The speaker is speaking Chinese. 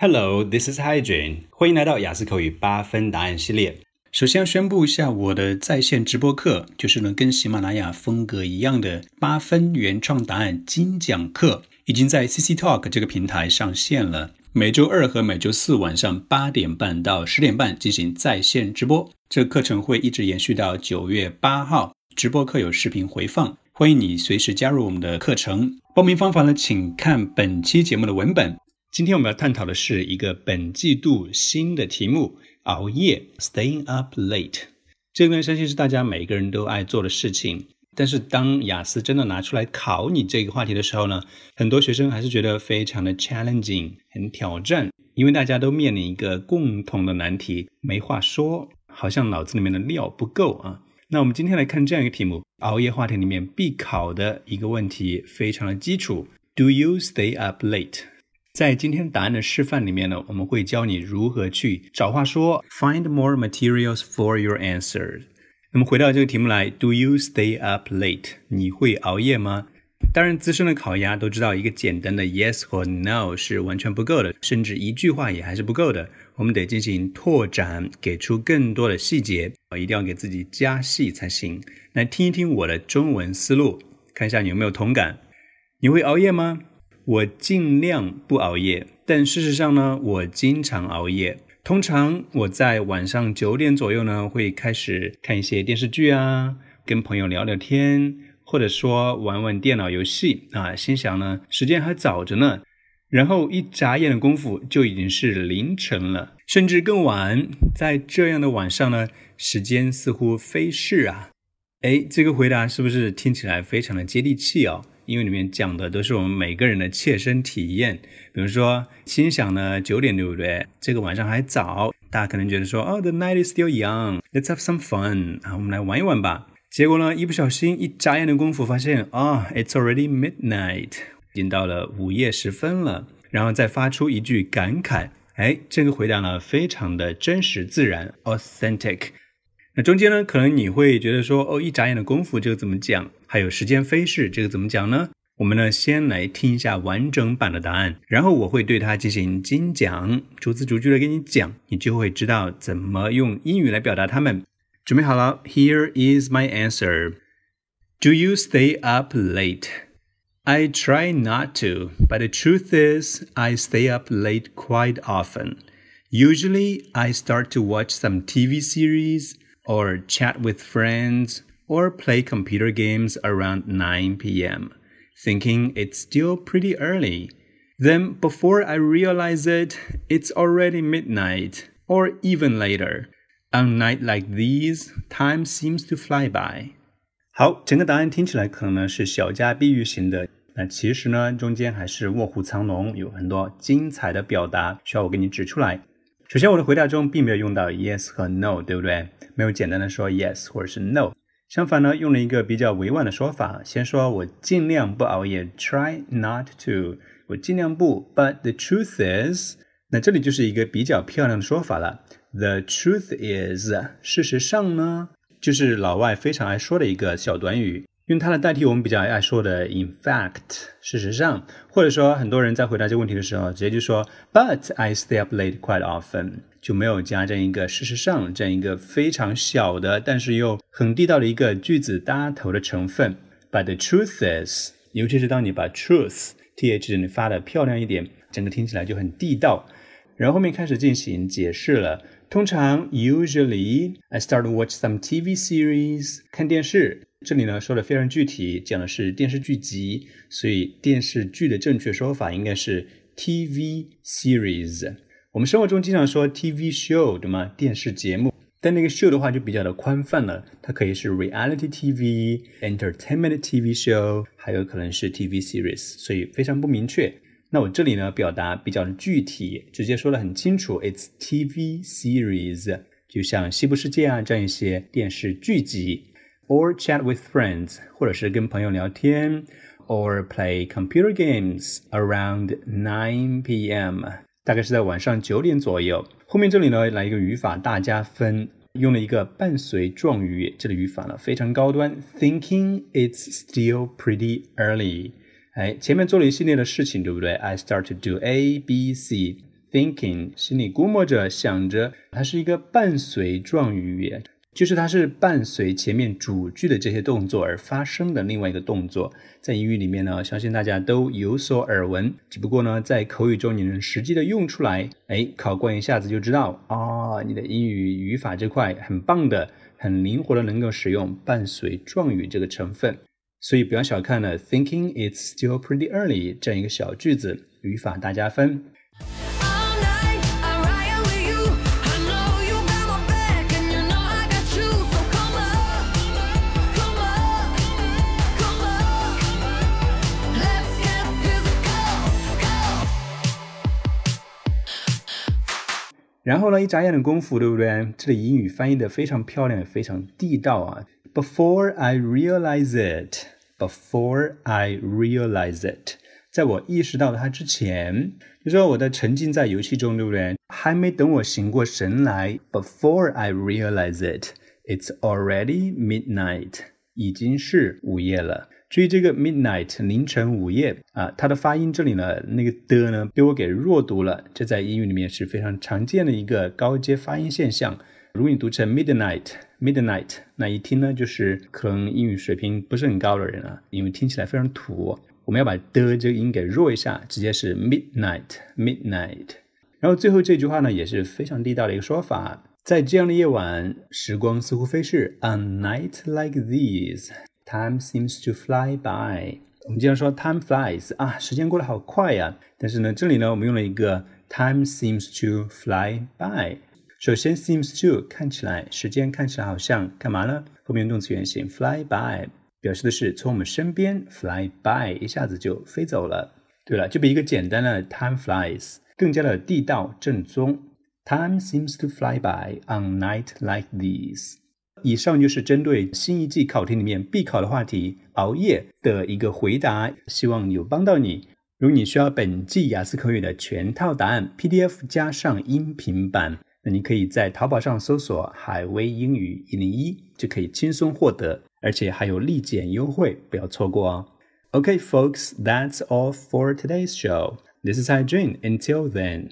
Hello, this is Hygiene。欢迎来到雅思口语八分答案系列。首先要宣布一下我的在线直播课，就是呢跟喜马拉雅风格一样的八分原创答案精讲课，已经在 CC Talk 这个平台上线了。每周二和每周四晚上八点半到十点半进行在线直播，这课程会一直延续到九月八号。直播课有视频回放，欢迎你随时加入我们的课程。报名方法呢，请看本期节目的文本。今天我们要探讨的是一个本季度新的题目：熬夜 （staying up late）。这个呢，相信是大家每个人都爱做的事情。但是当雅思真的拿出来考你这个话题的时候呢，很多学生还是觉得非常的 challenging，很挑战，因为大家都面临一个共同的难题，没话说，好像脑子里面的料不够啊。那我们今天来看这样一个题目：熬夜话题里面必考的一个问题，非常的基础：Do you stay up late？在今天答案的示范里面呢，我们会教你如何去找话说，find more materials for your answer。那么回到这个题目来，Do you stay up late？你会熬夜吗？当然，资深的烤鸭都知道，一个简单的 yes 或 no 是完全不够的，甚至一句话也还是不够的。我们得进行拓展，给出更多的细节啊，一定要给自己加戏才行。来听一听我的中文思路，看一下你有没有同感。你会熬夜吗？我尽量不熬夜，但事实上呢，我经常熬夜。通常我在晚上九点左右呢，会开始看一些电视剧啊，跟朋友聊聊天，或者说玩玩电脑游戏啊。心想呢，时间还早着呢，然后一眨眼的功夫就已经是凌晨了，甚至更晚。在这样的晚上呢，时间似乎飞逝啊。哎，这个回答是不是听起来非常的接地气哦？因为里面讲的都是我们每个人的切身体验，比如说心想呢九点对不对？这个晚上还早，大家可能觉得说哦，the night is still young，let's have some fun 啊，我们来玩一玩吧。结果呢，一不小心一眨眼的功夫，发现啊，it's already midnight，已经到了午夜时分了。然后再发出一句感慨，哎，这个回答呢非常的真实自然，authentic。那中间呢，可能你会觉得说，哦，一眨眼的功夫，这个怎么讲？还有时间飞逝，这个怎么讲呢？我们呢，先来听一下完整版的答案，然后我会对它进行精讲，逐字逐句的给你讲，你就会知道怎么用英语来表达它们。准备好了？Here is my answer. Do you stay up late? I try not to, but the truth is, I stay up late quite often. Usually, I start to watch some TV series or chat with friends, or play computer games around 9 p.m., thinking it's still pretty early. Then, before I realize it, it's already midnight, or even later. On nights like these, time seems to fly by. 好，整个答案听起来可能呢是小家碧玉型的，那其实呢中间还是卧虎藏龙，有很多精彩的表达需要我给你指出来。首先，我的回答中并没有用到 yes 和 no，对不对？没有简单的说 yes 或者是 no。 相反呢，用了一个比较委婉的说法，先说我尽量不熬夜，try not to，我尽量不。But the truth is，那这里就是一个比较漂亮的说法了。The truth is，事实上呢，就是老外非常爱说的一个小短语。用它来代替我们比较爱说的 in fact，事实上，或者说很多人在回答这个问题的时候，直接就说 But I stay up late quite often，就没有加这样一个事实上这样一个非常小的，但是又很地道的一个句子搭头的成分。But the truth is，尤其是当你把 truth th 你发的漂亮一点，整个听起来就很地道。然后后面开始进行解释了。通常，usually I start to watch some TV series，看电视。这里呢说的非常具体，讲的是电视剧集，所以电视剧的正确说法应该是 TV series。我们生活中经常说 TV show，对吗？电视节目，但那个 show 的话就比较的宽泛了，它可以是 reality TV、entertainment TV show，还有可能是 TV series，所以非常不明确。那我这里呢表达比较的具体，直接说的很清楚，it's TV series，就像西部世界啊这样一些电视剧集。Or chat with friends，或者是跟朋友聊天，or play computer games around 9 p.m. 大概是在晚上九点左右。后面这里呢来一个语法大加分，用了一个伴随状语，这个语法呢非常高端，thinking it's still pretty early。哎，前面做了一系列的事情，对不对？I start to do A, B, C。thinking，心里估摸着、想着，它是一个伴随状语，就是它是伴随前面主句的这些动作而发生的另外一个动作。在英语里面呢，相信大家都有所耳闻，只不过呢，在口语中你能实际的用出来，哎，考官一下子就知道啊，你的英语语法这块很棒的，很灵活的能够使用伴随状语这个成分。所以不要小看了 "Thinking it's still pretty early" 这样一个小句子，语法大加分。然后呢，一眨眼的功夫，对不对？这里英语翻译的非常漂亮，非常地道啊。Before I realize it, before I realize it，在我意识到它之前，就说我在沉浸在游戏中，对不对？还没等我醒过神来，Before I realize it, it's already midnight，已经是午夜了。注意这个 midnight 凌晨午夜啊，它的发音这里呢，那个的呢被我给弱读了，这在英语里面是非常常见的一个高阶发音现象。如果你读成 midnight，midnight，那一听呢，就是可能英语水平不是很高的人啊，因为听起来非常土。我们要把的这个音给弱一下，直接是 midnight，midnight。然后最后这句话呢，也是非常地道的一个说法，在这样的夜晚，时光似乎飞逝。On night like these，time seems to fly by。我们经常说 time flies 啊，时间过得好快呀。但是呢，这里呢，我们用了一个 time seems to fly by。首先，seems to 看起来，时间看起来好像干嘛呢？后面动词原形 fly by 表示的是从我们身边 fly by，一下子就飞走了。对了，就比一个简单的 time flies 更加的地道正宗。Time seems to fly by on night like these。以上就是针对新一季考题里面必考的话题熬夜的一个回答，希望有帮到你。如果你需要本季雅思口语的全套答案 PDF 加上音频版。那你可以在淘宝上搜索“海威英语一零一”，就可以轻松获得，而且还有立减优惠，不要错过哦。OK, folks, that's all for today's show. This is Hai Jun. Until then.